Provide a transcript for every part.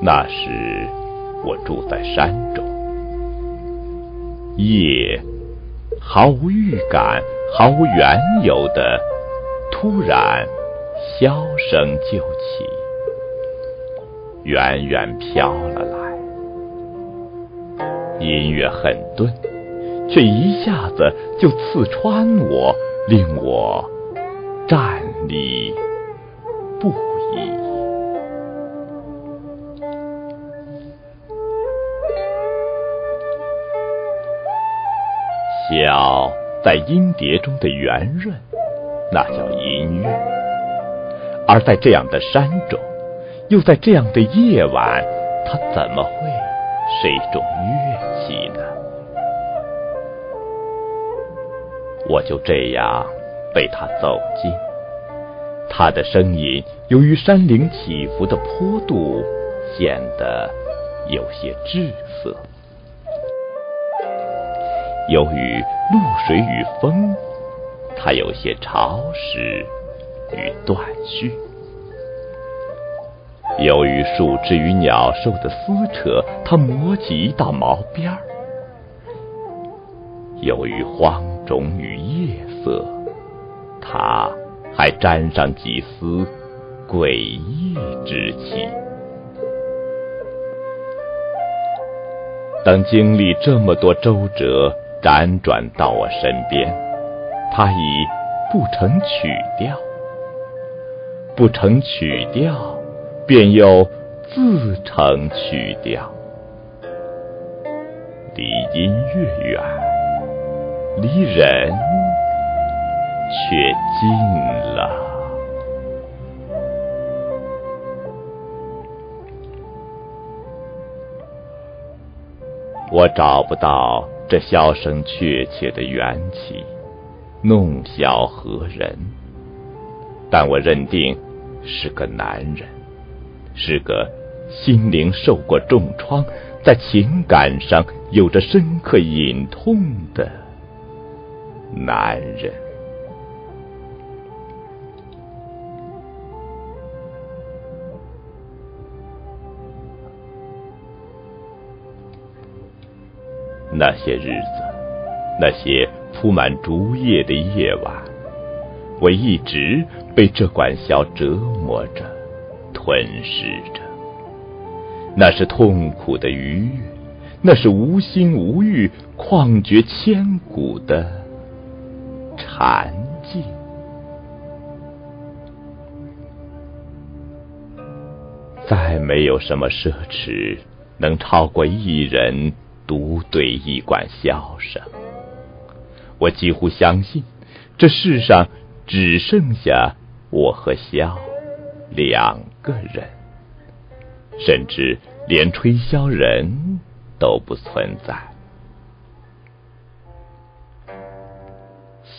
那时我住在山中，夜毫无预感、毫无缘由的，突然箫声就起，远远飘了来。音乐很钝，却一下子就刺穿我，令我站立箫在音碟中的圆润，那叫音乐；而在这样的山中，又在这样的夜晚，它怎么会是一种乐器呢？我就这样被它走近，它的声音由于山岭起伏的坡度，显得有些滞涩。由于露水与风，它有些潮湿与断续；由于树枝与鸟兽的撕扯，它磨起一道毛边儿；由于荒冢与夜色，它还沾上几丝诡异之气。当经历这么多周折，辗转到我身边，它已不成曲调，不成曲调，便又自成曲调。离音乐远，离人却近了。我找不到。这笑声确切的缘起，弄笑何人？但我认定是个男人，是个心灵受过重创，在情感上有着深刻隐痛的男人。那些日子，那些铺满竹叶的夜晚，我一直被这管箫折磨着、吞噬着。那是痛苦的愉悦，那是无心无欲、旷绝千古的禅境。再没有什么奢侈能超过一人。独对一管箫声，我几乎相信，这世上只剩下我和箫两个人，甚至连吹箫人都不存在。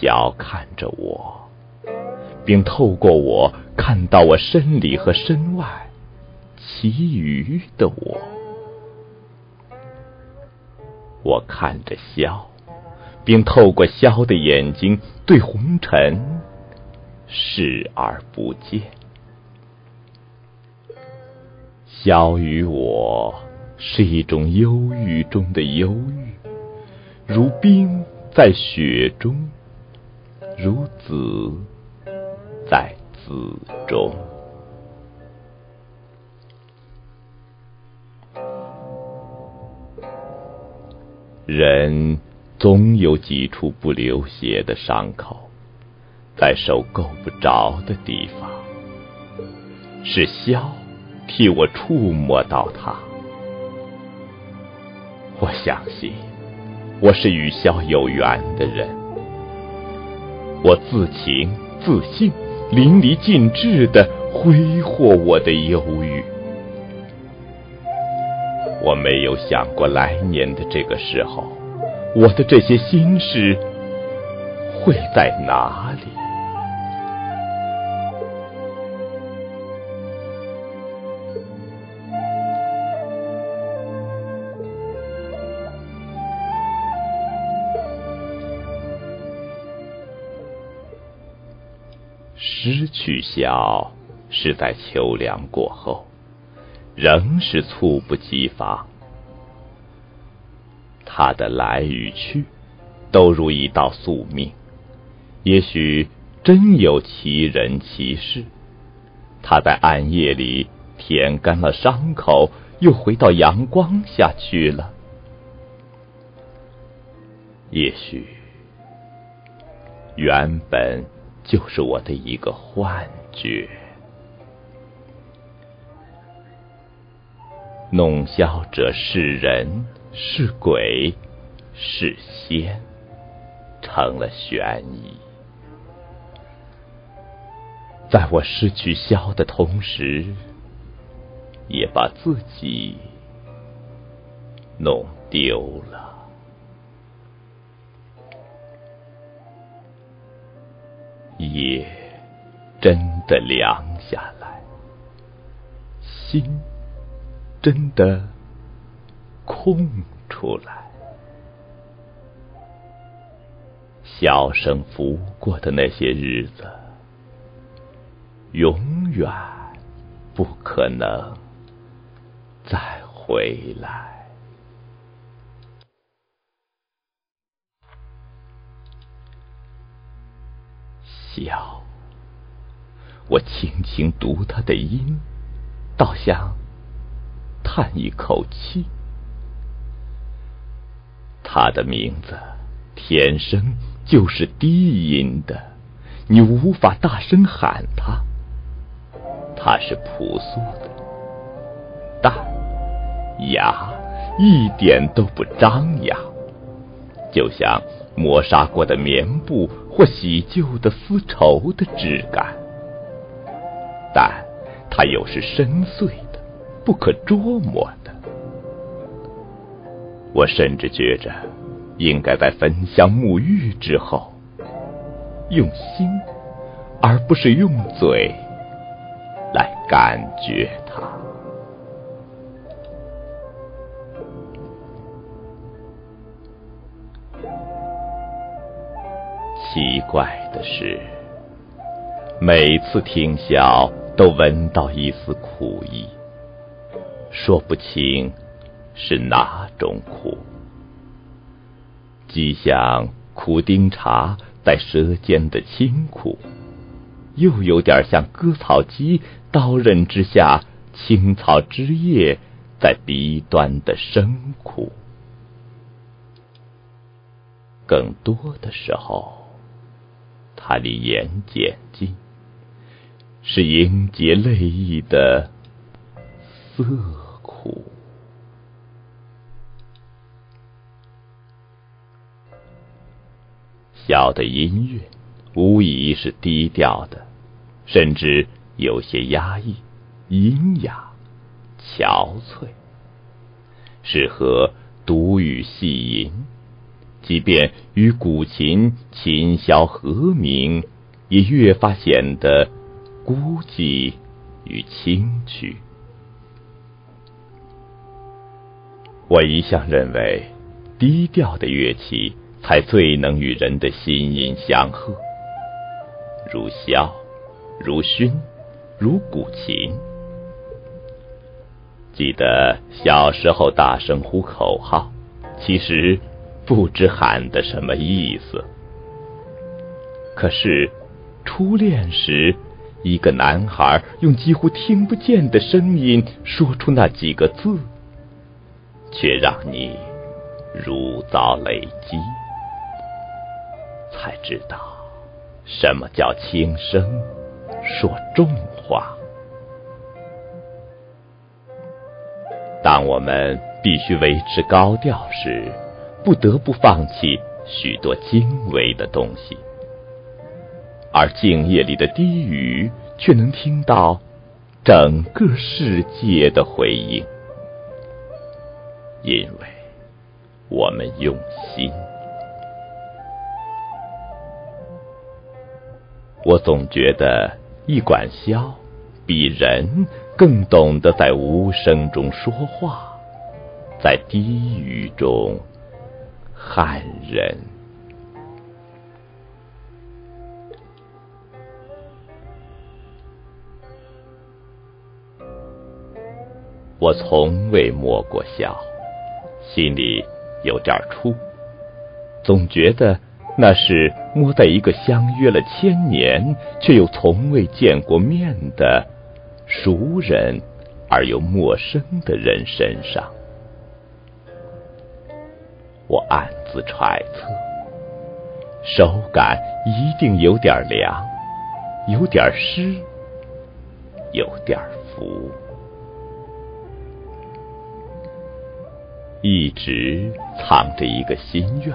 箫看着我，并透过我看到我身里和身外其余的我。我看着萧，并透过萧的眼睛对红尘视而不见。萧与我是一种忧郁中的忧郁，如冰在雪中，如子在子中。人总有几处不流血的伤口，在手够不着的地方，是箫替我触摸到它。我相信，我是与箫有缘的人。我自情自信，淋漓尽致的挥霍我的忧郁。我没有想过来年的这个时候，我的这些心事会在哪里？失去笑是在秋凉过后。仍是猝不及防。他的来与去，都如一道宿命。也许真有其人其事，他在暗夜里舔干了伤口，又回到阳光下去了。也许原本就是我的一个幻觉。弄箫者是人是鬼是仙，成了悬疑。在我失去箫的同时，也把自己弄丢了。夜真的凉下来，心。真的空出来，箫声拂过的那些日子，永远不可能再回来。笑，我轻轻读他的音，倒像。叹一口气，他的名字天生就是低音的，你无法大声喊他。他是朴素的，淡雅，一点都不张扬，就像磨砂过的棉布或洗旧的丝绸的质感。但他又是深邃。不可捉摸的，我甚至觉着，应该在焚香沐浴之后，用心，而不是用嘴来感觉它。奇怪的是，每次听箫，都闻到一丝苦意。说不清是哪种苦，既像苦丁茶在舌尖的清苦，又有点像割草机刀刃之下青草枝叶在鼻端的生苦。更多的时候，它离言简近，是凝结泪意的涩。小的音乐无疑是低调的，甚至有些压抑、阴哑、憔悴，适合独语细吟。即便与古琴琴箫和鸣，也越发显得孤寂与清曲。我一向认为，低调的乐器才最能与人的心音相合，如箫，如埙，如古琴。记得小时候大声呼口号，其实不知喊的什么意思。可是初恋时，一个男孩用几乎听不见的声音说出那几个字。却让你如遭雷击，才知道什么叫轻声说重话。当我们必须维持高调时，不得不放弃许多精微的东西，而静夜里的低语却能听到整个世界的回应。因为我们用心，我总觉得一管箫比人更懂得在无声中说话，在低语中喊人。我从未摸过箫，心里有点怵，总觉得那是摸在一个相约了千年却又从未见过面的熟人而又陌生的人身上。我暗自揣测，手感一定有点凉，有点湿，有点浮。一直藏着一个心愿，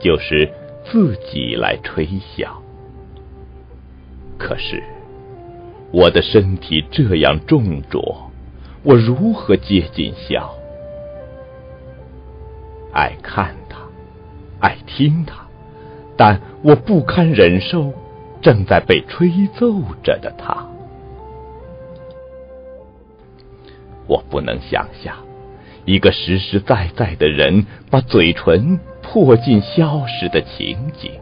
就是自己来吹箫。可是我的身体这样重浊，我如何接近箫？爱看他，爱听他，但我不堪忍受正在被吹奏着的他。我不能想象。一个实实在在的人把嘴唇破镜消失的情景，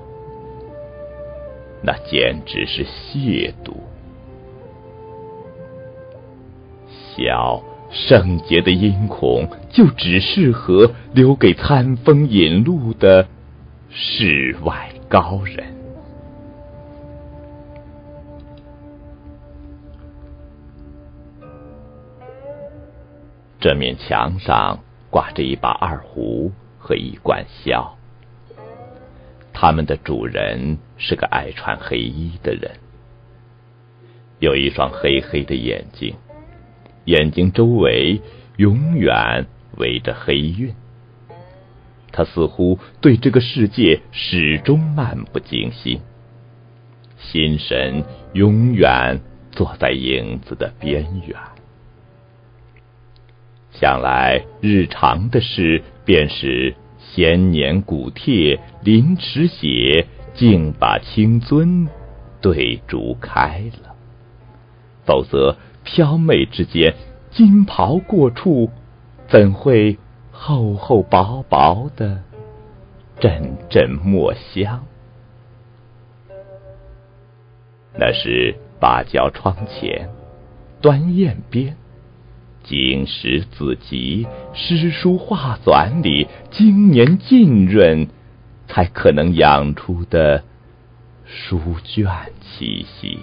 那简直是亵渎。小圣洁的音孔，就只适合留给餐风饮露的世外高人。这面墙上挂着一把二胡和一管箫，他们的主人是个爱穿黑衣的人，有一双黑黑的眼睛，眼睛周围永远围着黑晕。他似乎对这个世界始终漫不经心，心神永远坐在影子的边缘。想来，日常的事便是闲年古帖临池写，竟把青尊对竹开了。否则，飘媚之间，金袍过处，怎会厚厚薄薄的阵阵墨香？那是芭蕉窗前，端砚边。经史子集、诗书画纂里，经年浸润，才可能养出的书卷气息。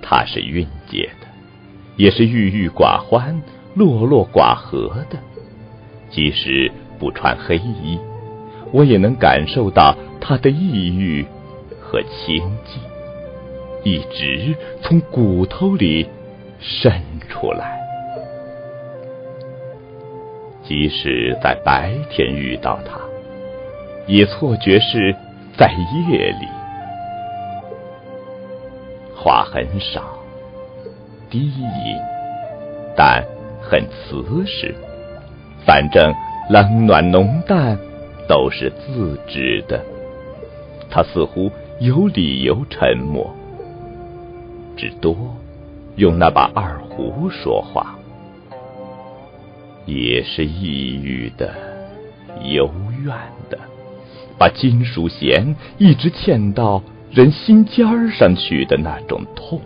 它是蕴藉的，也是郁郁寡欢、落落寡合的。即使不穿黑衣，我也能感受到它的抑郁和清寂。一直从骨头里渗出来，即使在白天遇到它，也错觉是在夜里。话很少，低吟，但很瓷实。反正冷暖浓淡都是自知的。他似乎有理由沉默。只多用那把二胡说话，也是抑郁的、幽怨的，把金属弦一直嵌到人心尖儿上去的那种痛。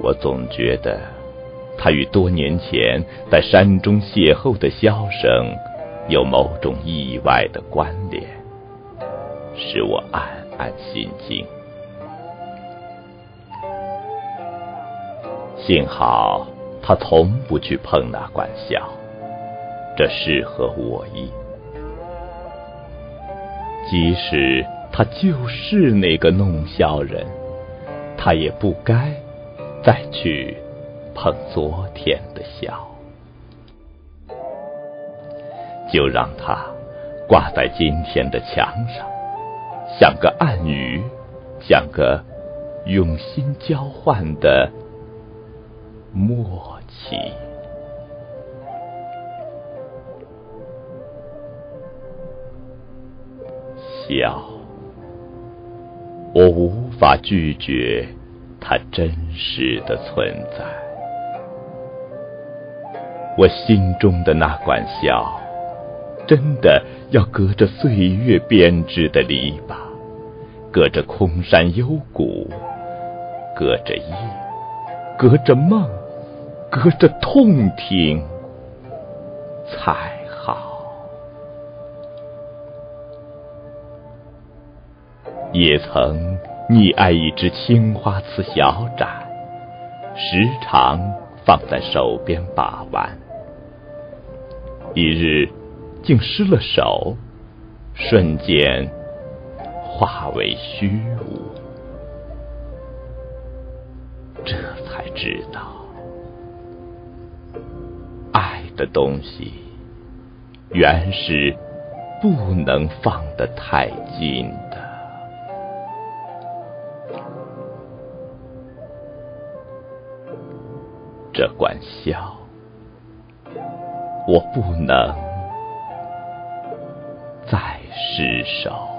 我总觉得，他与多年前在山中邂逅的箫声有某种意外的关联，使我暗。暗心惊，幸好他从不去碰那管箫，这适合我意。即使他就是那个弄箫人，他也不该再去碰昨天的箫，就让他挂在今天的墙上。像个暗语，像个用心交换的默契。笑，我无法拒绝它真实的存在。我心中的那管笑，真的要隔着岁月编织的篱笆。隔着空山幽谷，隔着夜，隔着梦，隔着痛听才好。也曾溺爱一只青花瓷小盏，时常放在手边把玩。一日竟失了手，瞬间化为虚无。这才知道，爱的东西原是不能放得太近的。这管笑，我不能再失手。